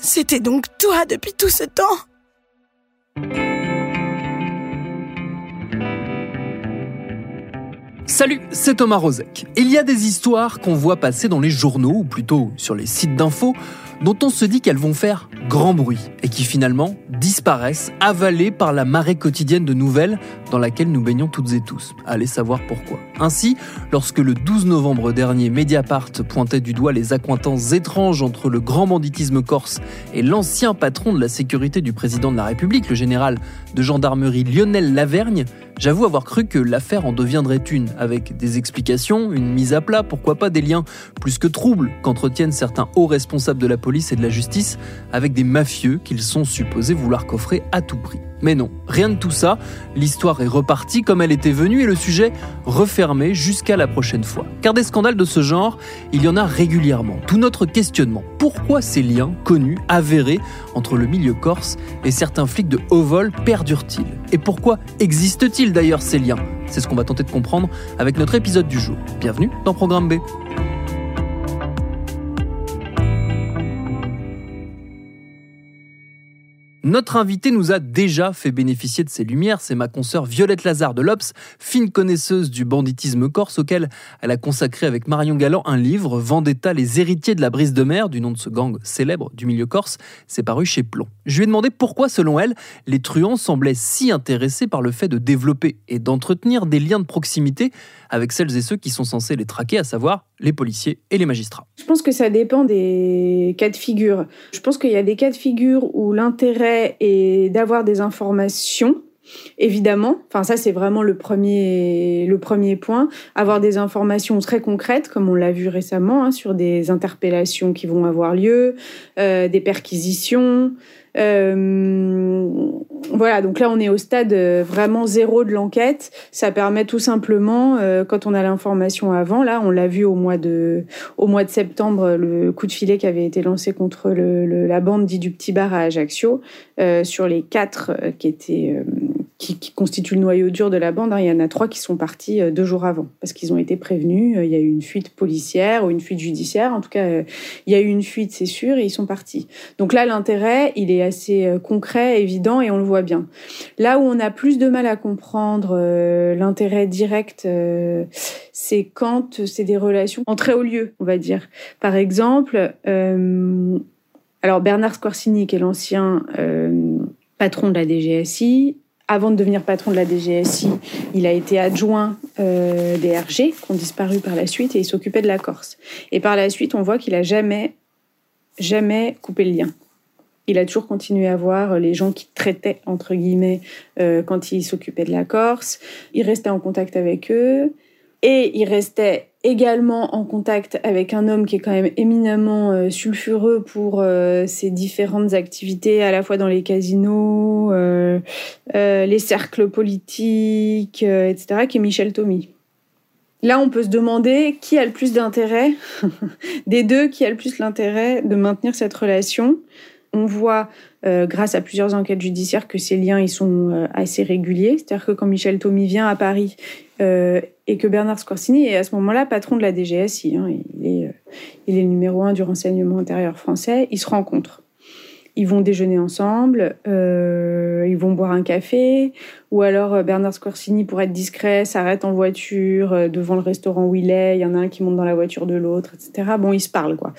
C'était donc toi depuis tout ce temps Salut, c'est Thomas Rozek. Il y a des histoires qu'on voit passer dans les journaux, ou plutôt sur les sites d'infos, dont on se dit qu'elles vont faire grand bruit et qui finalement disparaissent, avalées par la marée quotidienne de nouvelles dans laquelle nous baignons toutes et tous. Allez savoir pourquoi. Ainsi, lorsque le 12 novembre dernier, Mediapart pointait du doigt les accointances étranges entre le grand banditisme corse et l'ancien patron de la sécurité du président de la République, le général de gendarmerie Lionel Lavergne, J'avoue avoir cru que l'affaire en deviendrait une, avec des explications, une mise à plat, pourquoi pas des liens plus que troubles qu'entretiennent certains hauts responsables de la police et de la justice avec des mafieux qu'ils sont supposés vouloir coffrer à tout prix. Mais non, rien de tout ça, l'histoire est repartie comme elle était venue et le sujet refermé jusqu'à la prochaine fois. Car des scandales de ce genre, il y en a régulièrement. Tout notre questionnement, pourquoi ces liens connus, avérés entre le milieu corse et certains flics de haut vol perdurent-ils? Et pourquoi existent-ils d'ailleurs ces liens? C'est ce qu'on va tenter de comprendre avec notre épisode du jour. Bienvenue dans Programme B. Notre invité nous a déjà fait bénéficier de ses lumières, c'est ma consoeur Violette Lazare de l'Obs, fine connaisseuse du banditisme corse auquel elle a consacré avec Marion Galland un livre, Vendetta, les héritiers de la brise de mer, du nom de ce gang célèbre du milieu corse, c'est paru chez Plomb. Je lui ai demandé pourquoi, selon elle, les truands semblaient si intéressés par le fait de développer et d'entretenir des liens de proximité avec celles et ceux qui sont censés les traquer, à savoir les policiers et les magistrats. Je pense que ça dépend des cas de figure. Je pense qu'il y a des cas de figure où l'intérêt est d'avoir des informations Évidemment, enfin ça c'est vraiment le premier le premier point, avoir des informations très concrètes comme on l'a vu récemment hein, sur des interpellations qui vont avoir lieu, euh, des perquisitions, euh, voilà, donc là on est au stade euh, vraiment zéro de l'enquête. Ça permet tout simplement, euh, quand on a l'information avant, là on l'a vu au mois de au mois de septembre, le coup de filet qui avait été lancé contre le, la bande dit du petit bar à Ajaccio, sur les quatre qui étaient qui, qui, constituent le noyau dur de la bande. Hein. Il y en a trois qui sont partis deux jours avant parce qu'ils ont été prévenus. Il y a eu une fuite policière ou une fuite judiciaire. En tout cas, il y a eu une fuite, c'est sûr, et ils sont partis. Donc là, l'intérêt, il est assez euh, concret, évident, et on le voit bien. Là où on a plus de mal à comprendre euh, l'intérêt direct, euh, c'est quand c'est des relations en très haut lieu, on va dire. Par exemple, alors Bernard Scorsini, qui est l'ancien patron de la DGSI, avant de devenir patron de la DGSI, il a été adjoint des RG qui ont disparu par la suite et il s'occupait de la Corse. Et par la suite, on voit qu'il a jamais, jamais coupé le lien il a toujours continué à voir les gens qui traitaient, entre guillemets, euh, quand il s'occupait de la Corse. Il restait en contact avec eux. Et il restait également en contact avec un homme qui est quand même éminemment euh, sulfureux pour euh, ses différentes activités, à la fois dans les casinos, les cercles politiques, etc., qui est Michel Tommy. Là, on peut se demander qui a le plus d'intérêt, des deux, qui a le plus l'intérêt de maintenir cette relation. On voit, euh, grâce à plusieurs enquêtes judiciaires, que ces liens ils sont euh, assez réguliers. C'est-à-dire que quand Michel Tommy vient à Paris euh, et que Bernard Scorsini est à ce moment-là patron de la DGSI, hein, il, est, il est le numéro un du renseignement intérieur français, ils se rencontrent ils vont déjeuner ensemble, euh, ils vont boire un café, ou alors euh, Bernard Scorsini, pour être discret, s'arrête en voiture euh, devant le restaurant où il est, il y en a un qui monte dans la voiture de l'autre, etc. Bon, ils se parlent, quoi.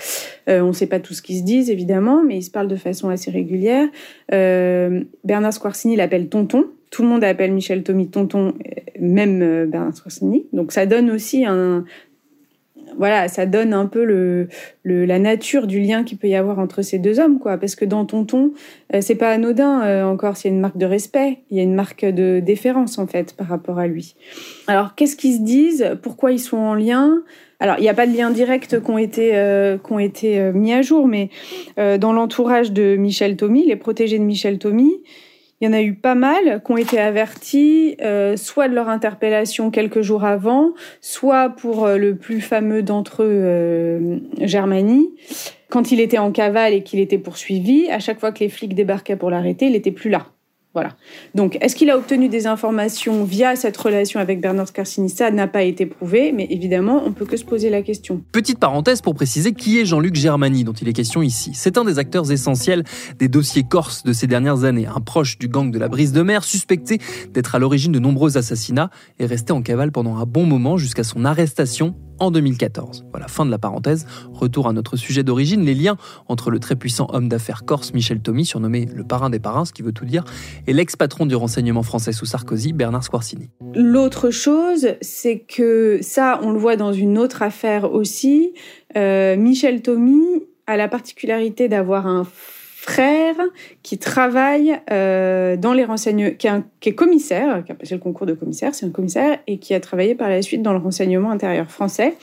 On ne sait pas tout ce qu'ils se disent, évidemment, mais ils se parlent de façon assez régulière. Bernard Scorsini l'appelle tonton, tout le monde appelle Michel Tommy tonton, même Bernard Scorsini. Donc ça donne aussi un, voilà, ça donne un peu le, la nature du lien qu'il peut y avoir entre ces deux hommes, quoi. Parce que dans Tonton, euh, c'est pas anodin euh, encore, c'est une marque de respect, il y a une marque de déférence en fait par rapport à lui. Alors qu'est-ce qu'ils se disent? Pourquoi ils sont en lien? Alors, il n'y a pas de lien direct qui ont été, euh, été mis à jour, mais dans l'entourage de Michel Tommy, les protégés de Michel Tommy, il y en a eu pas mal qui ont été avertis, euh, soit de leur interpellation quelques jours avant, soit pour euh, le plus fameux d'entre eux, euh, Germanie. Quand il était en cavale et qu'il était poursuivi, à chaque fois que les flics débarquaient pour l'arrêter, il n'était plus là. Voilà. Donc, est-ce qu'il a obtenu des informations via cette relation avec Bernard Scarsini Ça n'a pas été prouvé, mais évidemment, on peut que se poser la question. Petite parenthèse pour préciser qui est Jean-Luc Germani, dont il est question ici. C'est un des acteurs essentiels des dossiers corses de ces dernières années, un proche du gang de la brise de mer, suspecté d'être à l'origine de nombreux assassinats et resté en cavale pendant un bon moment jusqu'à son arrestation en 2014. Voilà, fin de la parenthèse. Retour à notre sujet d'origine, les liens entre le très puissant homme d'affaires corse Michel Tommy, surnommé le parrain des parrains, ce qui veut tout dire, et l'ex-patron du renseignement français sous Sarkozy, Bernard Squarcini. L'autre chose, c'est que ça, on le voit dans une autre affaire aussi. Euh, Michel Tommy a la particularité d'avoir un frère qui travaille euh, dans les renseignements, qui, qui, est commissaire, qui a passé le concours de commissaire, c'est un commissaire, et qui a travaillé par la suite dans le renseignement intérieur français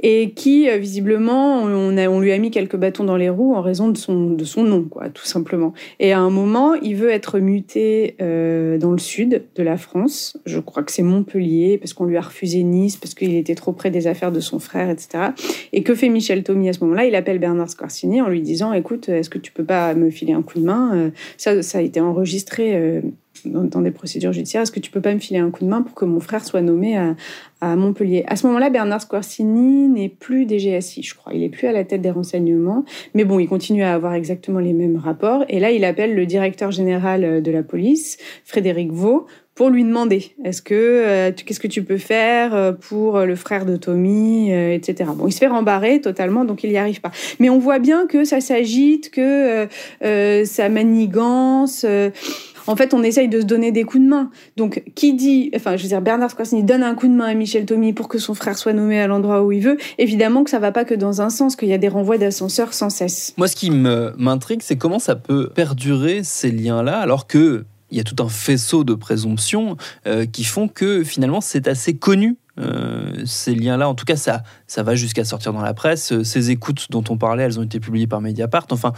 et qui euh, visiblement on, a, on lui a mis quelques bâtons dans les roues en raison de son, de son nom, quoi, tout simplement. Et à un moment, il veut être muté euh, dans le sud de la France. Je crois que c'est Montpellier parce qu'on lui a refusé Nice parce qu'il était trop près des affaires de son frère, etc. Et que fait Michel Tommy à ce moment-là? Il appelle Bernard Scorsini en lui disant "Écoute, est-ce que tu peux pas me filer un coup de main? Euh, Ça, ça a été enregistré." Euh, dans, des procédures judiciaires, est-ce que tu peux pas me filer un coup de main pour que mon frère soit nommé à, Montpellier? À ce moment-là, Bernard Squarcini n'est plus DGSI, je crois. Il est plus à la tête des renseignements, mais bon, il continue à avoir exactement les mêmes rapports. Et là, il appelle le directeur général de la police, Frédéric Vaux, pour lui demander est-ce que euh, qu'est-ce que tu peux faire euh, pour le frère de Tommy, euh, etc. Bon, il se fait rembarrer totalement, donc il n'y arrive pas. Mais on voit bien que ça s'agite, que ça manigance en fait, on essaye de se donner des coups de main. Donc, qui dit, enfin, je veux dire, Bernard Scorsini donne un coup de main à Michel Tommy pour que son frère soit nommé à l'endroit où il veut. Évidemment que ça va pas que dans un sens, qu'il y a des renvois d'ascenseurs sans cesse. Moi, ce qui m'intrigue, c'est comment ça peut perdurer ces liens-là, alors que il y a tout un faisceau de présomptions euh, qui font que finalement c'est assez connu euh, ces liens-là. En tout cas, ça, ça va jusqu'à sortir dans la presse. Ces écoutes dont on parlait, elles ont été publiées par Mediapart. Enfin,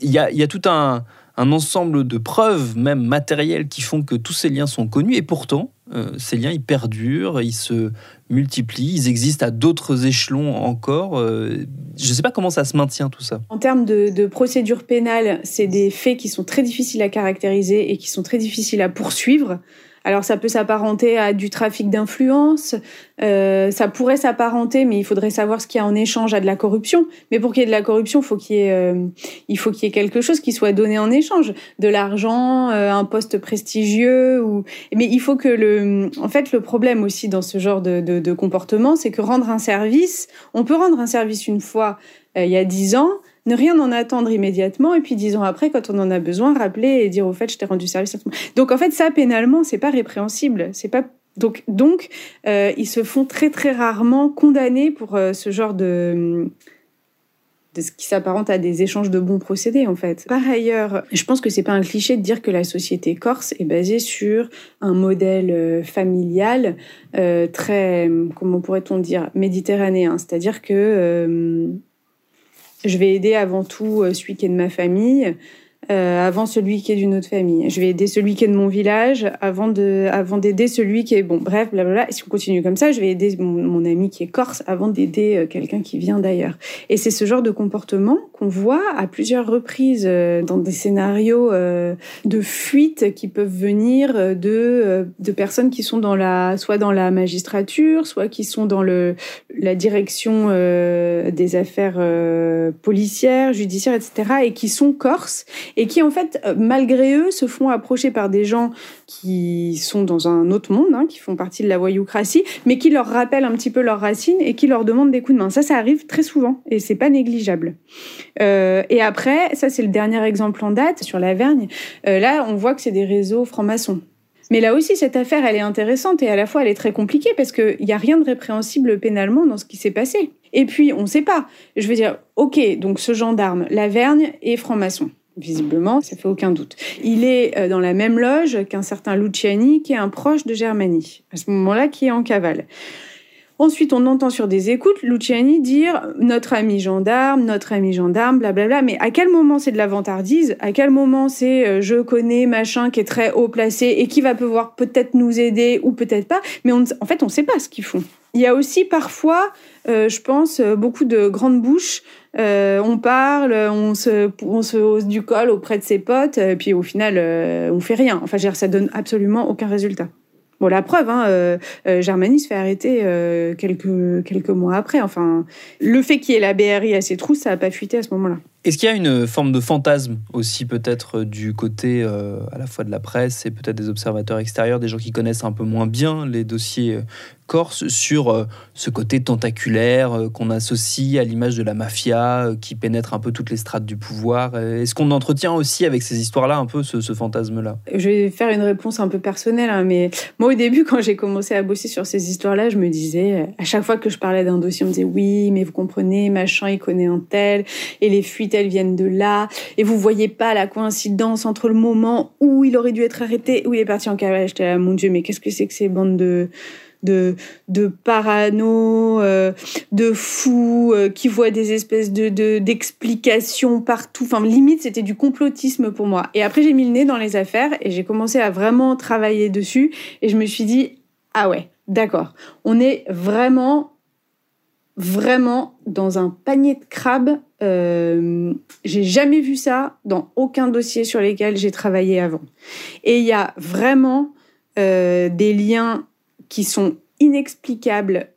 il y a, tout un, un ensemble de preuves, même matérielles, qui font que tous ces liens sont connus. Et pourtant, euh, ces liens, ils perdurent, ils se multiplient, ils existent à d'autres échelons encore. Euh, je ne sais pas comment ça se maintient tout ça. En termes de, de procédure pénale, c'est des faits qui sont très difficiles à caractériser et qui sont très difficiles à poursuivre. Alors ça peut s'apparenter à du trafic d'influence, euh, ça pourrait s'apparenter, mais il faudrait savoir ce qu'il y a en échange à de la corruption. Mais pour qu'il y ait de la corruption, euh, il faut qu'il y ait quelque chose qui soit donné en échange, de l'argent, un poste prestigieux. Mais il faut que le, en fait, le problème aussi dans ce genre de, de comportement, c'est que rendre un service, on peut rendre un service une fois il y a dix ans, ne rien en attendre immédiatement et puis dix ans après, quand on en a besoin, rappeler et dire au fait, je t'ai rendu service. Donc en fait, ça pénalement, c'est pas répréhensible, c'est pas donc donc euh, ils se font très très rarement condamner pour euh, ce genre de de ce qui s'apparente à des échanges de bons procédés en fait. Par ailleurs, je pense que c'est pas un cliché de dire que la société corse est basée sur un modèle euh, familial euh, très comment pourrait-on dire méditerranéen, c'est-à-dire que je vais aider avant tout euh, celui qui est de ma famille. Euh, avant celui qui est d'une autre famille. Je vais aider celui qui est de mon village avant de, avant d'aider celui qui est bon. Bref, blablabla. Et si on continue comme ça, je vais aider mon, ami qui est corse avant d'aider euh, quelqu'un qui vient d'ailleurs. Et c'est ce genre de comportement qu'on voit à plusieurs reprises euh, dans des scénarios de fuite qui peuvent venir de de personnes qui sont dans la soit dans la magistrature, soit qui sont dans le la direction des affaires policières, judiciaires, etc. et qui sont corses et qui en fait, euh, malgré eux, se font approcher par des gens qui sont dans un autre monde, hein, qui font partie de la voyoucratie, mais qui leur rappellent un petit peu leurs racines et qui leur demandent des coups de main. Ça, ça arrive très souvent et c'est pas négligeable. Euh, et après, ça c'est le dernier exemple en date sur la Vergne. Euh, là, on voit que c'est des réseaux francs-maçons. Mais là aussi, cette affaire, elle est intéressante et à la fois, elle est très compliquée parce qu'il n'y a rien de répréhensible pénalement dans ce qui s'est passé. Et puis, on ne sait pas. Je veux dire, ok, donc ce gendarme, la Vergne et franc-maçon. Visiblement, ça fait aucun doute. Il est euh, dans la même loge qu'un certain Luciani, qui est un proche de Germanie, à ce moment-là, qui est en cavale. Ensuite, on entend sur des écoutes Luciani dire notre ami gendarme, notre ami gendarme, blablabla. Mais à quel moment c'est de la vantardise? À quel moment c'est euh, je connais machin qui est très haut placé et qui va pouvoir peut-être nous aider ou peut-être pas Mais en fait, on ne sait pas ce qu'ils font. Il y a aussi parfois, euh, je pense, beaucoup de grandes bouches euh, on parle, on se, on se hausse du col auprès de ses potes, et puis au final, euh, on fait rien. Enfin, ça donne absolument aucun résultat. Bon, la preuve, hein, euh, se fait arrêter quelques, quelques mois après. Enfin, le fait qu'il y ait la BRI à ses trous, ça n'a pas fuité à ce moment-là. Est-ce qu'il y a une forme de fantasme aussi peut-être du côté à la fois de la presse et peut-être des observateurs extérieurs, des gens qui connaissent un peu moins bien les dossiers corse sur euh, ce côté tentaculaire euh, qu'on associe à l'image de la mafia euh, qui pénètre un peu toutes les strates du pouvoir? Est-ce qu'on entretient aussi avec ces histoires-là un peu ce, fantasme-là? Je vais faire une réponse un peu personnelle, hein, mais moi au début, quand j'ai commencé à bosser sur ces histoires-là, je me disais, à chaque fois que je parlais d'un dossier, on me disait oui, mais vous comprenez, machin, il connaît un tel, et les fuites, elles viennent de là, et vous voyez pas la coïncidence entre le moment où il aurait dû être arrêté, où il est parti en cavale. J'étais mon Dieu, mais qu'est-ce que c'est que ces bandes de de, de parano, euh, de fous euh, qui voient des espèces de d'explications partout. Enfin, limite, c'était du complotisme pour moi. Et après, j'ai mis le nez dans les affaires et j'ai commencé à vraiment travailler dessus. Et je me suis dit, ah ouais, d'accord. On est vraiment, vraiment dans un panier de crabes. Euh, j'ai jamais vu ça dans aucun dossier sur lesquels j'ai travaillé avant. Et il y a vraiment des liens qui sont inexplicables,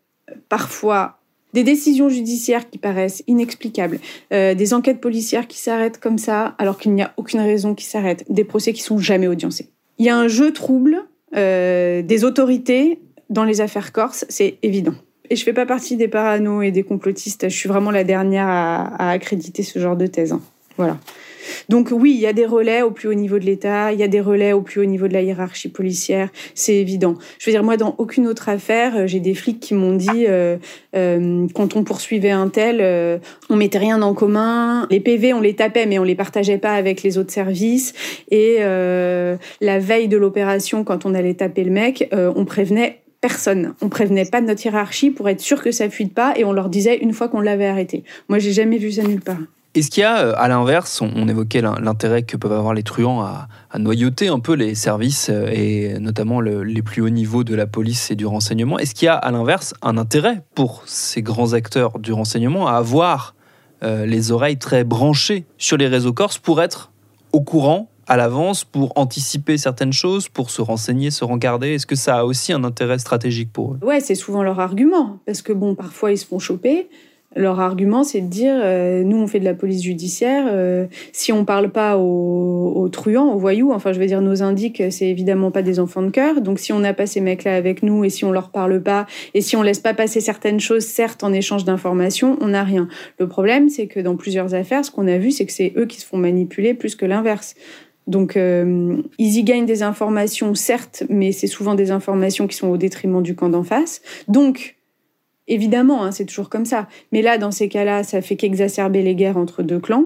parfois des décisions judiciaires qui paraissent inexplicables, euh, des enquêtes policières qui s'arrêtent comme ça alors qu'il n'y a aucune raison qui s'arrêtent, des procès qui sont jamais audiencés. Il y a un jeu trouble euh, des autorités dans les affaires corses, c'est évident. Et je fais pas partie des parano et des complotistes. Je suis vraiment la dernière à, accréditer ce genre de thèse. Hein. Voilà. Donc oui, il y a des relais au plus haut niveau de l'État, il y a des relais au plus haut niveau de la hiérarchie policière, c'est évident. Je veux dire, moi, dans aucune autre affaire, euh, j'ai des flics qui m'ont dit, euh, euh, quand on poursuivait un tel, on mettait rien en commun, les PV, on les tapait, mais on les partageait pas avec les autres services. Et la veille de l'opération, quand on allait taper le mec, on prévenait personne. On prévenait pas de notre hiérarchie pour être sûr que ça fuite pas et on leur disait une fois qu'on l'avait arrêté. Moi, j'ai jamais vu ça nulle part. Est-ce qu'il y a, euh, à l'inverse, on, évoquait l'intérêt que peuvent avoir les truands à, noyauter un peu les services euh, et notamment les plus hauts niveaux de la police et du renseignement? Est-ce qu'il y a, à l'inverse, un intérêt pour ces grands acteurs du renseignement à avoir euh, les oreilles très branchées sur les réseaux corses pour être au courant à l'avance, pour anticiper certaines choses, pour se renseigner, se regarder Est-ce que ça a aussi un intérêt stratégique pour eux? Ouais, c'est souvent leur argument, parce que bon, parfois ils se font choper. Leur argument, c'est de dire, euh, nous, on fait de la police judiciaire. Euh, si on parle pas aux, truands, aux voyous, enfin, je veux dire, nos indiques, c'est évidemment pas des enfants de cœur. Donc, si on n'a pas ces mecs-là avec nous et si on leur parle pas et si on laisse pas passer certaines choses, certes, en échange d'informations, on n'a rien. Le problème, c'est que dans plusieurs affaires, ce qu'on a vu, c'est que c'est eux qui se font manipuler plus que l'inverse. Donc, euh, ils y gagnent des informations, certes, mais c'est souvent des informations qui sont au détriment du camp d'en face. Donc, Évidemment, hein, c'est toujours comme ça. Mais là, dans ces cas-là, ça fait qu'exacerber les guerres entre deux clans.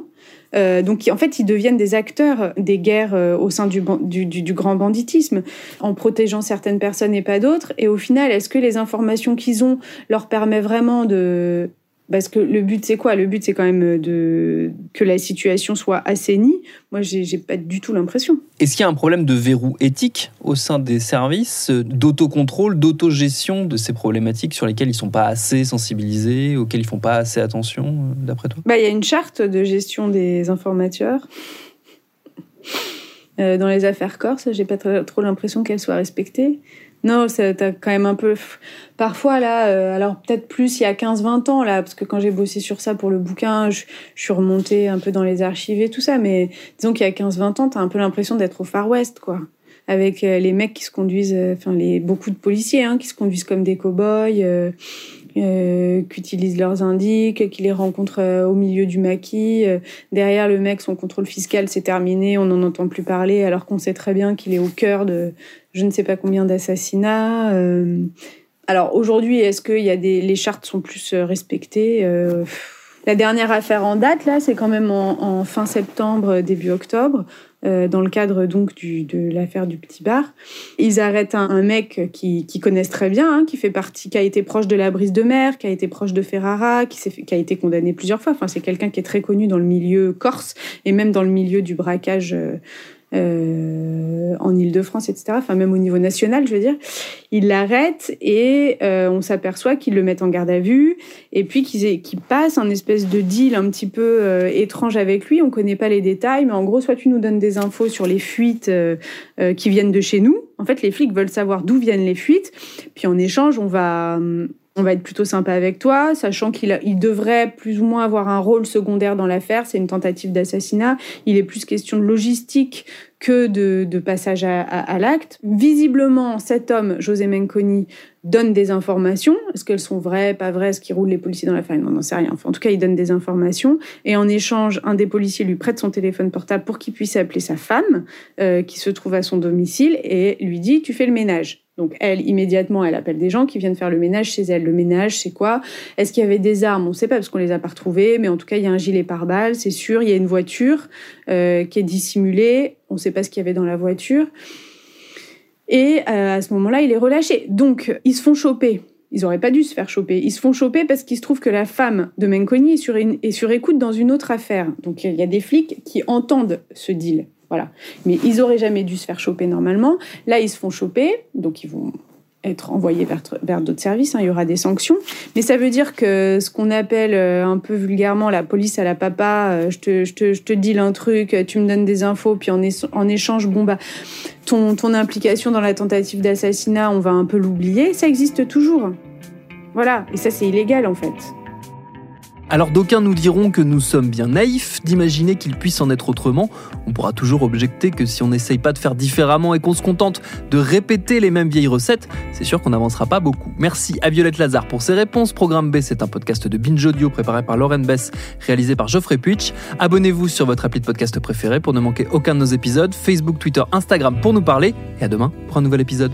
Euh, donc, en fait, ils deviennent des acteurs des guerres euh, au sein du, du, grand banditisme, en protégeant certaines personnes et pas d'autres. Et au final, est-ce que les informations qu'ils ont leur permettent vraiment de Parce que le but, c'est quoi? Le but, c'est quand même de que la situation soit assainie. Moi, j'ai pas du tout l'impression. Est-ce qu'il y a un problème de verrou éthique au sein des services, euh, d'autocontrôle, d'autogestion de ces problématiques sur lesquelles ils sont pas assez sensibilisés, auxquelles ils font pas assez attention, euh, d'après toi? Bah, il y a une charte de gestion des informateurs. Euh, dans les affaires corses, j'ai pas trop l'impression qu'elle soit respectée. Non, t'as quand même un peu. Parfois, là, euh, alors peut-être plus il y a 15-20 ans, là, parce que quand j'ai bossé sur ça pour le bouquin, je, je suis remontée un peu dans les archives et tout ça, mais disons qu'il y a 15-20 ans, t'as un peu l'impression d'être au Far West, quoi. Avec euh, les mecs qui se conduisent, euh, enfin, les, beaucoup de policiers, hein, qui se conduisent comme des cow-boys, euh, euh, qui utilisent leurs indices, qui les rencontrent euh, au milieu du maquis. euh, derrière le mec, son contrôle fiscal, c'est terminé, on n'en entend plus parler, alors qu'on sait très bien qu'il est au cœur de je ne sais pas combien d'assassinats. Alors aujourd'hui, est-ce que y a des, les chartes sont plus respectées La dernière affaire en date, là, c'est quand même en fin septembre, début octobre, euh, dans le cadre donc de l'affaire du petit bar. Ils arrêtent un, mec qui, connaissent très bien, hein, qui fait partie, qui a été proche de la brise de mer, qui a été proche de Ferrara, qui a été condamné plusieurs fois. Enfin, c'est quelqu'un qui est très connu dans le milieu corse et même dans le milieu du braquage. euh, euh, en Ile-de-France, etc. Enfin, même au niveau national, je veux dire. Ils l'arrêtent et euh, on s'aperçoit qu'ils le mettent en garde à vue et puis qu'ils qu'ils passent un espèce de deal un petit peu euh, étrange avec lui. On connaît pas les détails, mais en gros, soit tu nous donnes des infos sur les fuites euh, euh, qui viennent de chez nous. En fait, les flics veulent savoir d'où viennent les fuites. Puis en échange, on va hum, on va être plutôt sympa avec toi, sachant qu'il devrait plus ou moins avoir un rôle secondaire dans l'affaire. C'est une tentative d'assassinat. Il est plus question de logistique que de, de passage à, à- à l'acte. Visiblement, cet homme, José Menconi, donne des informations. Est-ce qu'elles sont vraies, pas vraies Est-ce qu'il roule les policiers dans l'affaire On n'en sait rien. Enfin, en tout cas, il donne des informations. Et en échange, un des policiers lui prête son téléphone portable pour qu'il puisse appeler sa femme, euh, qui se trouve à son domicile, et lui dit Tu fais le ménage. Donc elle, immédiatement, elle appelle des gens qui viennent faire le ménage chez elle. Le ménage, c'est quoi? Est-ce qu'il y avait des armes? On ne sait pas parce qu'on les a pas retrouvées, mais en tout cas, il y a un gilet pare-balles, c'est sûr. Il y a une voiture euh, qui est dissimulée. On ne sait pas ce qu'il y avait dans la voiture. Et euh, à ce moment-là, il est relâché. Donc, ils se font choper. Ils auraient pas dû se faire choper. Ils se font choper parce qu'il se trouve que la femme de Menconi est sur, est sur écoute dans une autre affaire. Donc, il y a des flics qui entendent ce deal. Voilà. Mais ils auraient jamais dû se faire choper normalement. Là, ils se font choper. Donc, ils vont être envoyés vers, vers d'autres services. hein. Il y aura des sanctions. Mais ça veut dire que ce qu'on appelle euh, un peu vulgairement la police à la papa, euh, je, te, je, te, je te deal un truc, tu me donnes des infos, puis en, en échange, bon, bah, ton, ton implication dans la tentative d'assassinat, on va un peu l'oublier. Ça existe toujours. Voilà. Et ça, c'est illégal, en fait. Alors d'aucuns nous diront que nous sommes bien naïfs d'imaginer qu'il puisse en être autrement. On pourra toujours objecter que si on n'essaye pas de faire différemment et qu'on se contente de répéter les mêmes vieilles recettes, c'est sûr qu'on n'avancera pas beaucoup. Merci à Violette Lazare pour ses réponses. Programme B, c'est un podcast de Binge Audio préparé par Lauren Bess, réalisé par Geoffrey Puitch. Abonnez-vous sur votre appli de podcast préféré pour ne manquer aucun de nos épisodes. Facebook, Twitter, Instagram pour nous parler. Et à demain pour un nouvel épisode.